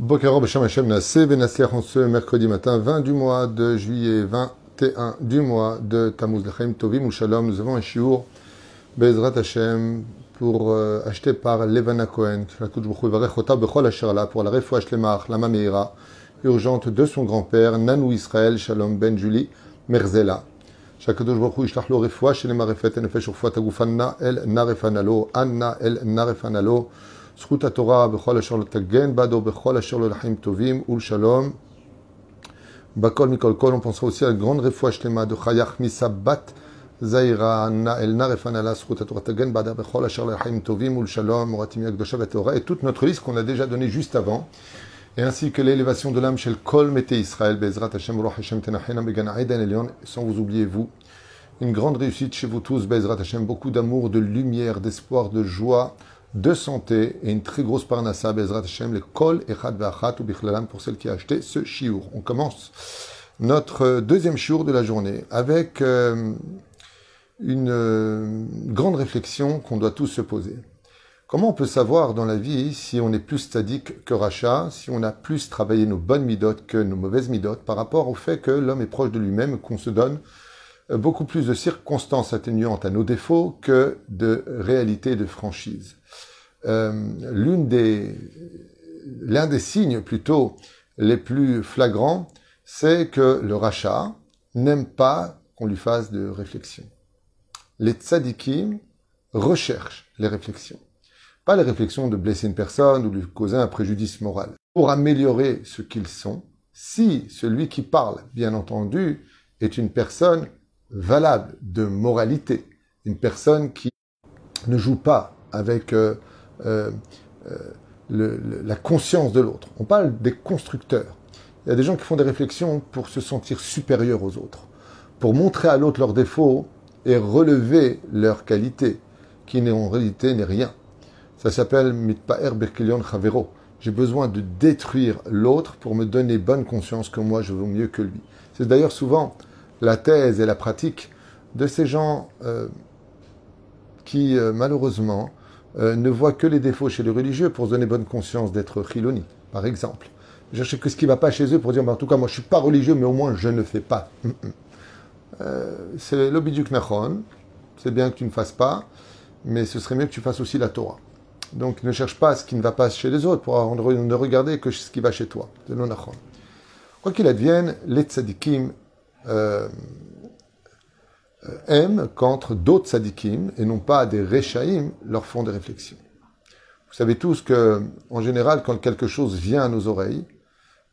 Bokeror B'Shem Hashem Nassé Benasliach en ce mercredi matin 20 du mois de juillet 21 du mois de Tammuz Lechaim Tovim ou Shalom. Nous avons un shiur Bezrat Hashem pour euh, acheter par Levana Cohen pour la refouach lemach la Meira urgente de son grand-père Nanou Israël Shalom Ben Julie Merzela. שהקדוש ברוך הוא ישלח לו רפואה שלמה רפאת הנפש ורפואת הגוף נא אל נרפנה לו, אנא אל נרפנה לו, זכות התורה בכל אשר לא תגן בעדו, בכל אשר לא לחיים טובים ולשלום. בכל מכל כל, on pensera aussi à la grande רפואה שלמה de חייך מסבת זעירה, אנא אל נרפנה לה, זכות התורה תגן בעדה, בכל אשר לא לחיים טובים ולשלום, מורתים הקדושה והטהורה, et toute notre liste qu'on a déjà donnée juste avant. et ainsi que l'élévation de l'âme chez le Kol Mete Israël, Bezrat Hashem, Ruach Hashem, Tenachena, Begana Eden Elion, sans vous oublier vous. Une grande réussite chez vous tous, Bezrat Hashem, beaucoup d'amour, de lumière, d'espoir, de joie, de santé et une très grosse parnassa, Bezrat Hashem, le Kol Echad Vachat ou Bichlalam pour celle qui a acheté ce chiour. On commence notre deuxième chiour de la journée avec euh, une euh, grande réflexion qu'on doit tous se poser. Comment on peut savoir dans la vie si on est plus sadique que rachat, si on a plus travaillé nos bonnes midotes que nos mauvaises midotes, par rapport au fait que l'homme est proche de lui-même, qu'on se donne beaucoup plus de circonstances atténuantes à nos défauts que de réalité de franchise? Euh, l'une des, l'un des signes plutôt les plus flagrants, c'est que le rachat n'aime pas qu'on lui fasse de réflexion. Les tzadikim recherchent les réflexions. Pas les réflexions de blesser une personne ou lui causer un préjudice moral. Pour améliorer ce qu'ils sont, si celui qui parle, bien entendu, est une personne valable de moralité, une personne qui ne joue pas avec euh, euh, euh, la conscience de l'autre. On parle des constructeurs. Il y a des gens qui font des réflexions pour se sentir supérieurs aux autres, pour montrer à l'autre leurs défauts et relever leurs qualités, qui en réalité n'est rien. Ça s'appelle Mitpaer Berkelion Chavero. J'ai besoin de détruire l'autre pour me donner bonne conscience que moi je vaux mieux que lui. C'est d'ailleurs souvent la thèse et la pratique de ces gens euh, qui, malheureusement, euh, ne voient que les défauts chez les religieux pour se donner bonne conscience d'être chiloni, par exemple. Je cherche que ce qui ne va pas chez eux pour dire, bah, en tout cas, moi je ne suis pas religieux, mais au moins je ne fais pas. c'est l'obiduk nachon. C'est bien que tu ne fasses pas, mais ce serait mieux que tu fasses aussi la Torah. Donc ne cherche pas ce qui ne va pas chez les autres pour ne regarder que ce qui va chez toi. Quoi qu'il advienne, les tzadikim euh, aiment quand d'autres tzadikim, et non pas des rechaïm, leur font des réflexions. Vous savez tous que, en général, quand quelque chose vient à nos oreilles,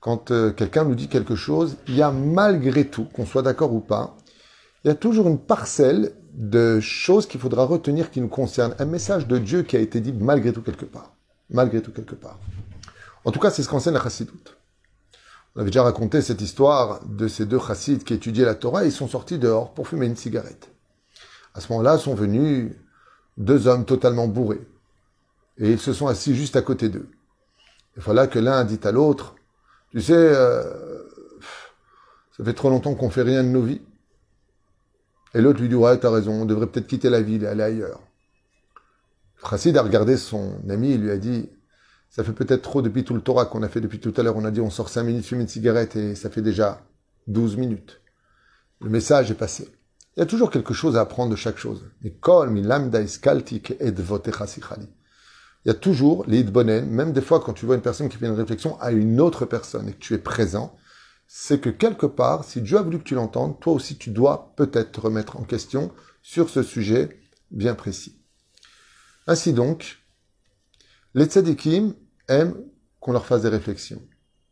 quand euh, quelqu'un nous dit quelque chose, il y a malgré tout, qu'on soit d'accord ou pas, il y a toujours une parcelle de choses qu'il faudra retenir qui nous concernent. Un message de Dieu qui a été dit malgré tout quelque part. Malgré tout quelque part. En tout cas, c'est ce qu'enseigne la chassidoute. On avait déjà raconté cette histoire de ces deux chassides qui étudiaient la Torah et ils sont sortis dehors pour fumer une cigarette. À ce moment-là sont venus deux hommes totalement bourrés. Et ils se sont assis juste à côté d'eux. Il voilà que l'un dit à l'autre, tu sais, euh, ça fait trop longtemps qu'on fait rien de nos vies. Et l'autre lui dit, ouais, t'as raison, on devrait peut-être quitter la ville et aller ailleurs. Chassid a regardé son ami et lui a dit, ça fait peut-être trop depuis tout le Torah qu'on a fait depuis tout à l'heure. On a dit, on sort cinq minutes, fumer une cigarette et ça fait déjà 12 minutes. Le message est passé. Il y a toujours quelque chose à apprendre de chaque chose. Il y a toujours les bonen, même des fois quand tu vois une personne qui fait une réflexion à une autre personne et que tu es présent, c'est que quelque part, si Dieu a voulu que tu l'entendes, toi aussi tu dois peut-être te remettre en question sur ce sujet bien précis. Ainsi donc, les tzadikim aiment qu'on leur fasse des réflexions.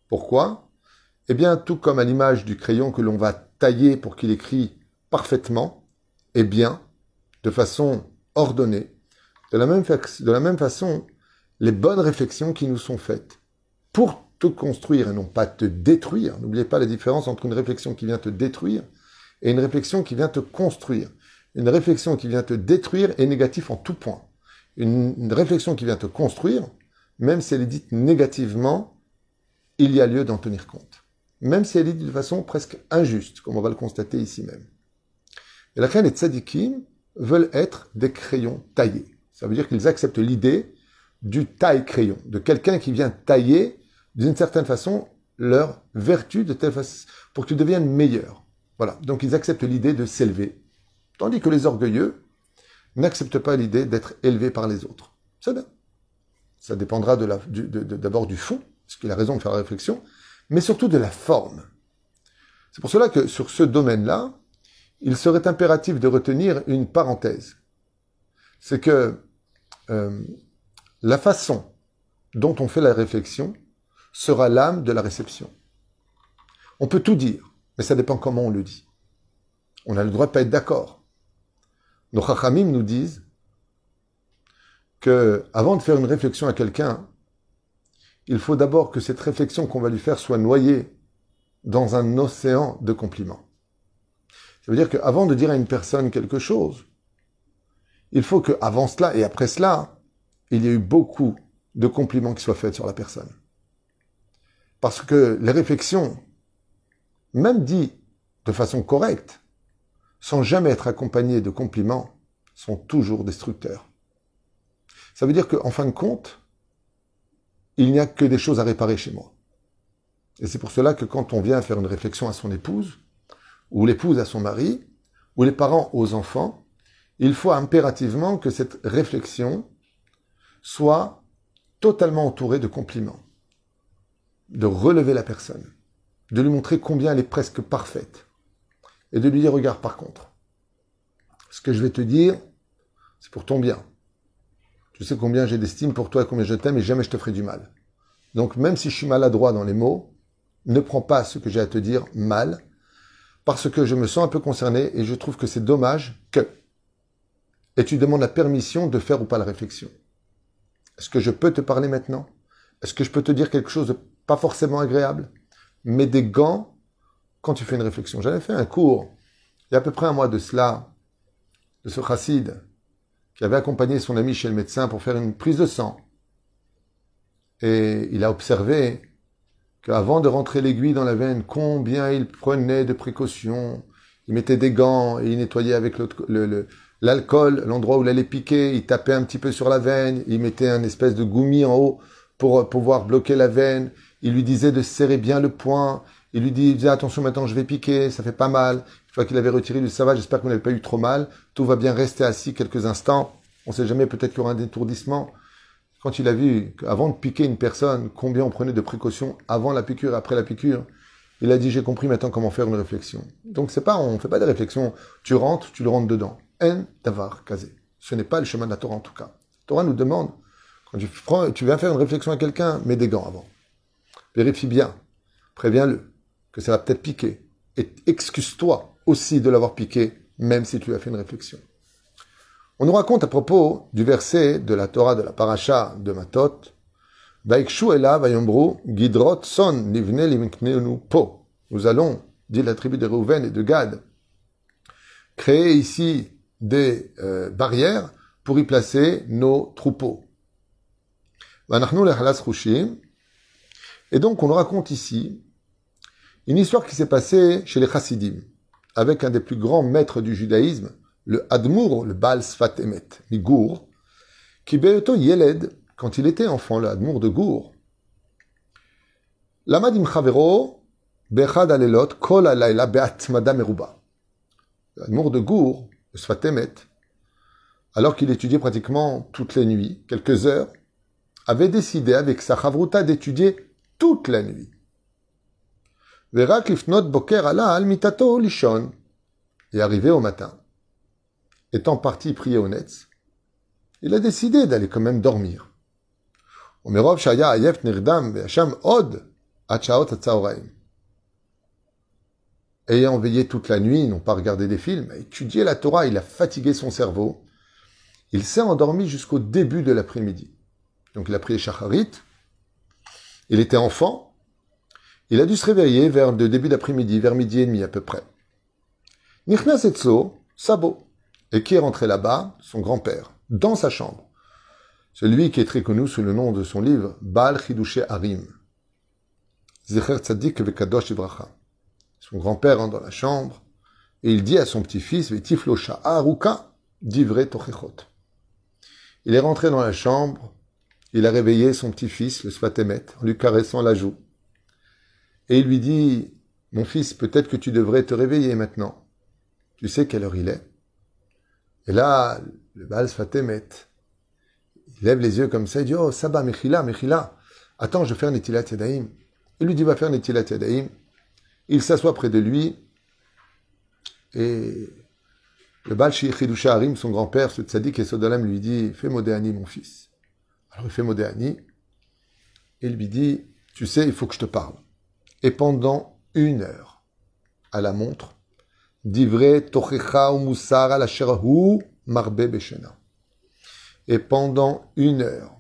Pourquoi? Eh bien, tout comme à l'image du crayon que l'on va tailler pour qu'il écrit parfaitement et bien, de façon ordonnée, de la même, de la même façon, les bonnes réflexions qui nous sont faites pour te construire et non pas te détruire. N'oubliez pas la différence entre une réflexion qui vient te détruire et une réflexion qui vient te construire. Une réflexion qui vient te détruire est négative en tout point. Une, réflexion qui vient te construire, même si elle est dite négativement, il y a lieu d'en tenir compte. Même si elle est dite de façon presque injuste, comme on va le constater ici même. Et la et tzadikim veulent être des crayons taillés. Ça veut dire qu'ils acceptent l'idée du taille-crayon, de quelqu'un qui vient tailler d'une certaine façon, leur vertu de telle façon pour que tu deviennes meilleur. Voilà. Donc ils acceptent l'idée de s'élever. Tandis que les orgueilleux n'acceptent pas l'idée d'être élevés par les autres. Ça, ça dépendra d'abord de, du fond, ce qui est la raison de faire la réflexion, mais surtout de la forme. C'est pour cela que sur ce domaine-là, il serait impératif de retenir une parenthèse. C'est que euh, la façon dont on fait la réflexion sera l'âme de la réception. On peut tout dire, mais ça dépend comment on le dit. On a le droit de pas être d'accord. Nos chachamim nous disent que avant de faire une réflexion à quelqu'un, il faut d'abord que cette réflexion qu'on va lui faire soit noyée dans un océan de compliments. Ça veut dire qu'avant de dire à une personne quelque chose, il faut qu'avant cela et après cela, il y ait eu beaucoup de compliments qui soient faits sur la personne. Parce que les réflexions, même dites de façon correcte, sans jamais être accompagnées de compliments, sont toujours destructeurs. Ça veut dire qu'en fin de compte, il n'y a que des choses à réparer chez moi. Et c'est pour cela que quand on vient faire une réflexion à son épouse, ou l'épouse à son mari, ou les parents aux enfants, il faut impérativement que cette réflexion soit totalement entourée de compliments de relever la personne, de lui montrer combien elle est presque parfaite, et de lui dire, regarde par contre, ce que je vais te dire, c'est pour ton bien. Tu sais combien j'ai d'estime pour toi et combien je t'aime et jamais je te ferai du mal. Donc même si je suis maladroit dans les mots, ne prends pas ce que j'ai à te dire mal, parce que je me sens un peu concerné et je trouve que c'est dommage que. Et tu demandes la permission de faire ou pas la réflexion. Est-ce que je peux te parler maintenant? Est-ce que je peux te dire quelque chose de pas forcément agréable, mais des gants quand tu fais une réflexion. J'avais fait un cours, il y a à peu près un mois de cela, de ce chassid qui avait accompagné son ami chez le médecin pour faire une prise de sang. Et il a observé qu'avant de rentrer l'aiguille dans la veine, combien il prenait de précautions. Il mettait des gants et il nettoyait avec l'alcool l'endroit où il allait piquer. Il tapait un petit peu sur la veine. Il mettait un espèce de goumi en haut pour pouvoir bloquer la veine il lui disait de serrer bien le poing, il lui disait attention maintenant je vais piquer, ça fait pas mal. Une fois qu'il avait retiré, dit ça va, j'espère que vous n'avez pas eu trop mal, tout va bien rester assis quelques instants, on sait jamais, peut-être qu'il y aura un détourdissement. Quand il a vu qu'avant de piquer une personne, combien on prenait de précautions avant la piqûre après la piqûre, il a dit j'ai compris maintenant comment faire une réflexion. Donc c'est pas, on fait pas des réflexions, tu rentres, tu le rentres dedans. En davar kazé. Ce n'est pas le chemin de la Torah en tout cas. La Torah nous demande, quand tu, prends, tu viens faire une réflexion à quelqu'un, mets des gants avant. Vérifie bien. Préviens-le que ça va peut-être piquer. Et excuse-toi aussi de l'avoir piqué, même si tu as fait une réflexion. On nous raconte à propos du verset de la Torah de la paracha de Matot, Gidrot son po. Nous allons, dit la tribu de Reuven et de Gad, créer ici des euh, barrières pour y placer nos troupeaux. Et donc, on nous raconte ici une histoire qui s'est passée chez les Chassidim, avec un des plus grands maîtres du judaïsme, le Admour, le Baal Sfat Emet, Migour, qui Beoto Yeled, quand il était enfant, le Admour de Gour, Lamadim Chavero, Bechad Alelot, Kol Alayla Beatmada Meruba. L'Admour de Gour, le Sfat Emet, alors qu'il étudiait pratiquement toutes les nuits, quelques heures, avait décidé avec sa chavruta d'étudier toute la nuit. Et arrivé au matin, étant parti prier au Netz, il a décidé d'aller quand même dormir. Ayant veillé toute la nuit, non pas regardé des films, a étudié la Torah, il a fatigué son cerveau. Il s'est endormi jusqu'au début de l'après-midi. Donc il a prié Shacharit, il était enfant. Il a dû se réveiller vers le début d'après-midi, vers midi et demi à peu près. Nichnas Etzo, Sabo. Et qui est rentré là-bas? Son grand-père, dans sa chambre. Celui qui est très connu sous le nom de son livre, Baal Chidushe Harim. Zecher Vekadosh Ibracha. Son grand-père rentre dans la chambre et il dit à son petit-fils, Vetiflosha Aruka, Divre Tochechot. Il est rentré dans la chambre il a réveillé son petit-fils, le Sfatemet, en lui caressant la joue. Et il lui dit, mon fils, peut-être que tu devrais te réveiller maintenant. Tu sais quelle heure il est. Et là, le Baal Sfatemet, il lève les yeux comme ça, il dit, oh, Saba, Mechila, Mechila, attends, je vais faire Netilat Yadaim. Il lui dit, va faire Netilat Yadaim. Il s'assoit près de lui, et le Baal Chidusha Harim, son grand-père, ce tzaddik et Sodolam, lui dit, fais Modéani, mon fils. Alors il fait Modéani, et il lui dit, tu sais, il faut que je te parle. Et pendant une heure, à la montre, Divrei tochecha ou la marbe beshena. Et pendant une heure,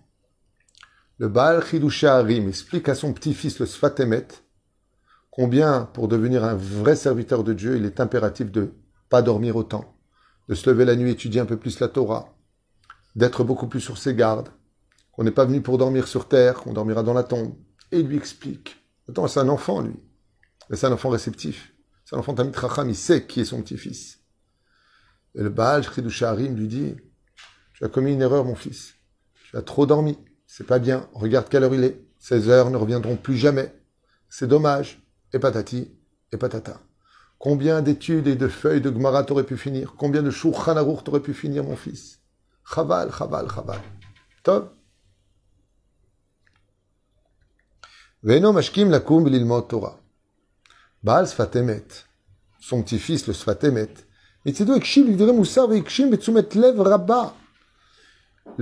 le Baal Chidusha Harim explique à son petit-fils, le Sfatemet, combien, pour devenir un vrai serviteur de Dieu, il est impératif de pas dormir autant, de se lever la nuit, étudier un peu plus la Torah, d'être beaucoup plus sur ses gardes, qu'on n'est pas venu pour dormir sur terre, qu'on dormira dans la tombe. Et il lui explique. Attends, c'est un enfant, lui. C'est un enfant réceptif. C'est un enfant Tamit Racham, il sait qui est son petit-fils. Et le Baal, Shridusharim, lui dit, tu as commis une erreur, mon fils. Tu as trop dormi. C'est pas bien. Regarde quelle heure il est. Ces heures ne reviendront plus jamais. C'est dommage. Et patati, et patata. Combien d'études et de feuilles de Gemara t'aurais pu finir? Combien de Shulchan t'aurais pu finir, mon fils? Chaval, chaval, chaval. Top. Son petit-fils, le Sfatemet,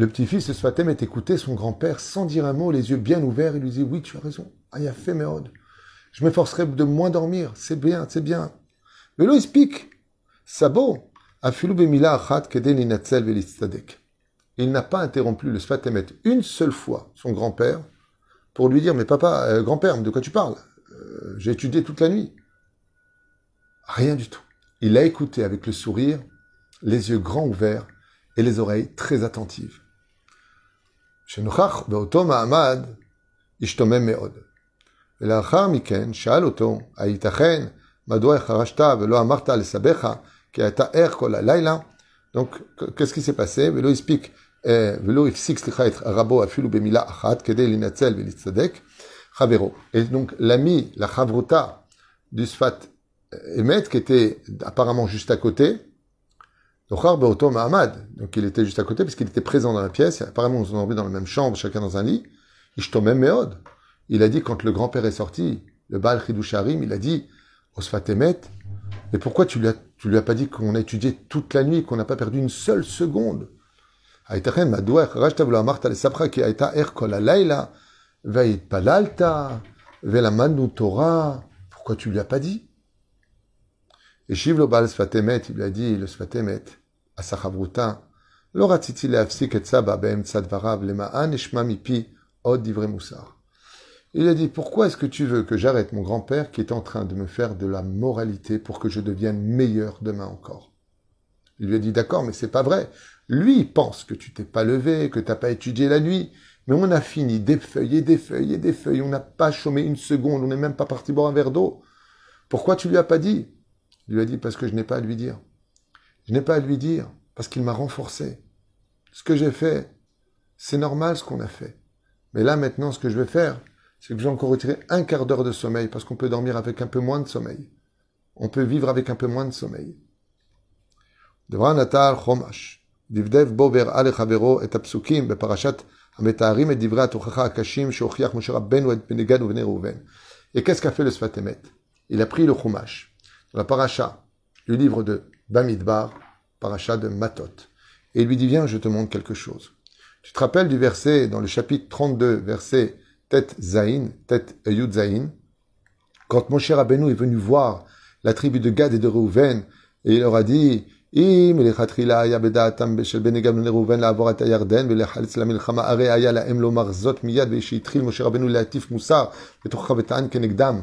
petit-fils, le Sfatemet, écoutait son grand-père sans dire un mot, les yeux bien ouverts, il lui dit Oui, tu as raison. Aya fait Je m'efforcerai de moins dormir. C'est bien, c'est bien. Il explique. Sabo, il n'a pas interrompu le Sfatemet une seule fois, son grand-père, pour lui dire Mais papa, euh, grand-père, de quoi tu parles euh, J'ai étudié toute la nuit. Rien du tout. Il a écouté avec le sourire, les yeux grands ouverts et les oreilles très attentives. באותו מעמד, השתומם מאוד. ולאחר מכן שאל אותו, הייתכן מדוע חרשת ולא אמרת לסבך כי אתה ער כל הלילה? Donc, qu'est-ce qui s'est passé? ולא הספיק, eh, et donc, l'ami, la chavruta du Sfat eh, Emet, qui était apparemment juste à côté, donc il était juste à côté, puisqu'il était présent dans la pièce, apparemment on ont dans la même chambre, chacun dans un lit, il a dit, quand le grand-père est sorti, le Baal Harim, il a dit au Sfat Emet, mais pourquoi tu lui as, tu lui as pas dit qu'on a étudié toute la nuit, qu'on n'a pas perdu une seule seconde? pourquoi tu lui as pas dit et Shivlo Baal Sfatemet, il lui a dit, le Sfatemet, à sa chavruta, לא רציתי להפסיק את סבא באמצע דבריו, למען נשמע מפי עוד דברי מוסר. Il a dit, pourquoi est-ce que tu veux que j'arrête mon grand-père qui est en train de me faire de la moralité pour que je devienne meilleur demain encore Il lui a dit, d'accord, mais c'est pas vrai. Lui, pense que tu t'es pas levé, que t'as pas étudié la nuit. Mais on a fini des feuilles et des feuilles et des feuilles. On n'a pas chômé une seconde. On n'est même pas parti boire un verre d'eau. Pourquoi tu lui as pas dit? Il lui a dit parce que je n'ai pas à lui dire. Je n'ai pas à lui dire parce qu'il m'a renforcé. Ce que j'ai fait, c'est normal ce qu'on a fait. Mais là maintenant, ce que je vais faire, c'est que je vais encore retirer un quart d'heure de sommeil parce qu'on peut dormir avec un peu moins de sommeil. On peut vivre avec un peu moins de sommeil. Devra natal chomash. דבדב בו והראה לחברו את הפסוקים בפרשת המתארים את דברי התוכחה הקשים שהוכיח משה רבנו את בני גד ובני ראובן. Et qu'est-ce qu'a fait le Sfatemet Il a pris le chumash la paracha du livre de Bamidbar, paracha de Matot. Et il lui dit, viens, je te montre quelque chose. Tu te rappelles du verset dans le chapitre 32, verset Tet Zain, Tet Yud Zain, quand Moshe Rabbeinu est venu voir la tribu de Gad et de Reuven, et il leur a dit, אם לכתחילה היה בדעתם של בני גד ובני ראובן לעבור את הירדן ולחלץ למלחמה, הרי היה la'em lomar zot miyad ושהתחיל Moshe Rabbeinu להטיף מוסר בתוכך וטען כנגדם.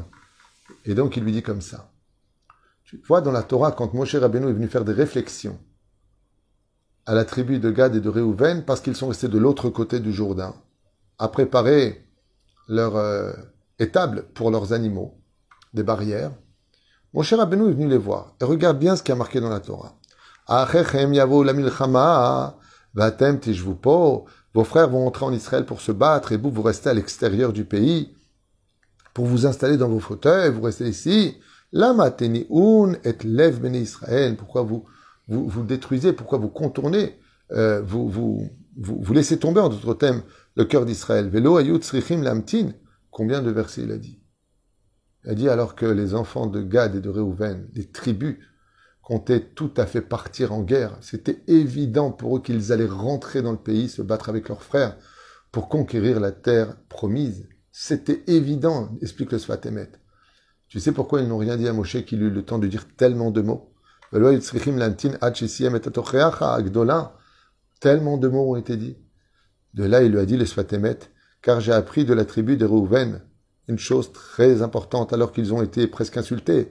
Et donc il lui dit comme ça. Tu vois dans la Torah, quand Moshe Rabbeinu est venu faire des réflexions à la tribu de Gad et de Réhouven, parce qu'ils sont restés de l'autre côté du Jourdain, à préparer leur euh, étable pour leurs animaux, des barrières, Moshe Rabbeinu est venu les voir. Et regarde bien ce qui a marqué dans la Torah. Vos frères vont entrer en Israël pour se battre et vous, vous restez à l'extérieur du pays pour vous installer dans vos fauteuils, vous restez ici. Lama un et lev bene Israël. Pourquoi vous, vous, vous détruisez, pourquoi vous contournez, euh, vous, vous, vous, vous, laissez tomber en d'autres thèmes le cœur d'Israël. Velo ayut lamtin. Combien de versets il a dit? Il a dit alors que les enfants de Gad et de Réhouven, les tribus, comptaient tout à fait partir en guerre. C'était évident pour eux qu'ils allaient rentrer dans le pays, se battre avec leurs frères pour conquérir la terre promise. C'était évident, explique le Sfatemet. Tu sais pourquoi ils n'ont rien dit à Moshe qu'il eut le temps de dire tellement de mots? Tellement de mots ont été dits. De là, il lui a dit le Sfatemet, car j'ai appris de la tribu de Reuven une chose très importante alors qu'ils ont été presque insultés.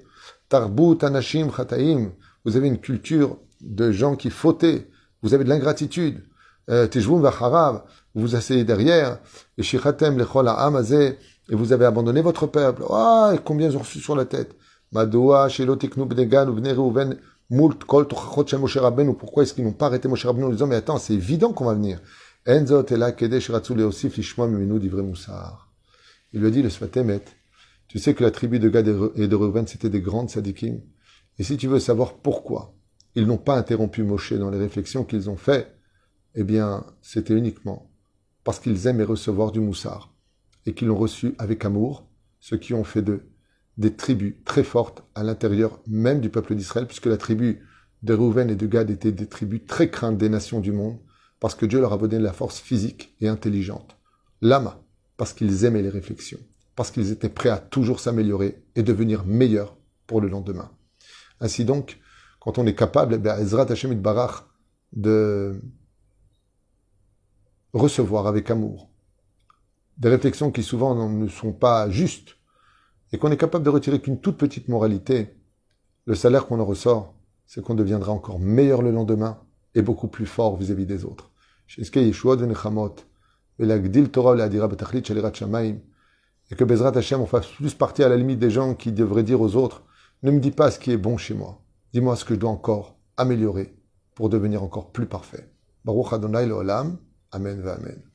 Tarbut anashim chataim. Vous avez une culture de gens qui fautaient. Vous avez de l'ingratitude. Euh, Tejvum vacharav. Vous vous asseyez derrière. Et shichatem lechol amazé. Et vous avez abandonné votre peuple. Ah, combien ils ont reçu sur la tête. Madoua, shelo bnegan, reuven, mult kol tochachot Moshe. Pourquoi est-ce qu'ils n'ont pas arrêté Moshe Rabbeinu en disant, mais attends, c'est évident qu'on va venir. Enzot ela kedesh moussar. Il lui dit, le Sfatemet, tu sais que la tribu de Gad et de Reuven, c'était des grandes sadikim? Et si tu veux savoir pourquoi ils n'ont pas interrompu Moshe dans les réflexions qu'ils ont fait, eh bien, c'était uniquement parce qu'ils aimaient recevoir du moussard et qu'ils l'ont reçu avec amour, ce qui ont fait d'eux des tribus très fortes à l'intérieur même du peuple d'Israël, puisque la tribu de Reuven et de Gad étaient des tribus très craintes des nations du monde, parce que Dieu leur a donné la force physique et intelligente. Lama, parce qu'ils aimaient les réflexions parce qu'ils étaient prêts à toujours s'améliorer et devenir meilleurs pour le lendemain. Ainsi donc, quand on est capable, eh Ezrat Hashem Barach, de recevoir avec amour des réflexions qui souvent ne sont pas justes, et qu'on est capable de retirer qu'une toute petite moralité, le salaire qu'on en ressort, c'est qu'on deviendra encore meilleur le lendemain et beaucoup plus fort vis-à-vis des autres. Et que Bezrat Hashem, on fasse plus partie à la limite des gens qui devraient dire aux autres, ne me dis pas ce qui est bon chez moi. Dis-moi ce que je dois encore améliorer pour devenir encore plus parfait. Baruch Adonai. Amen va Amen.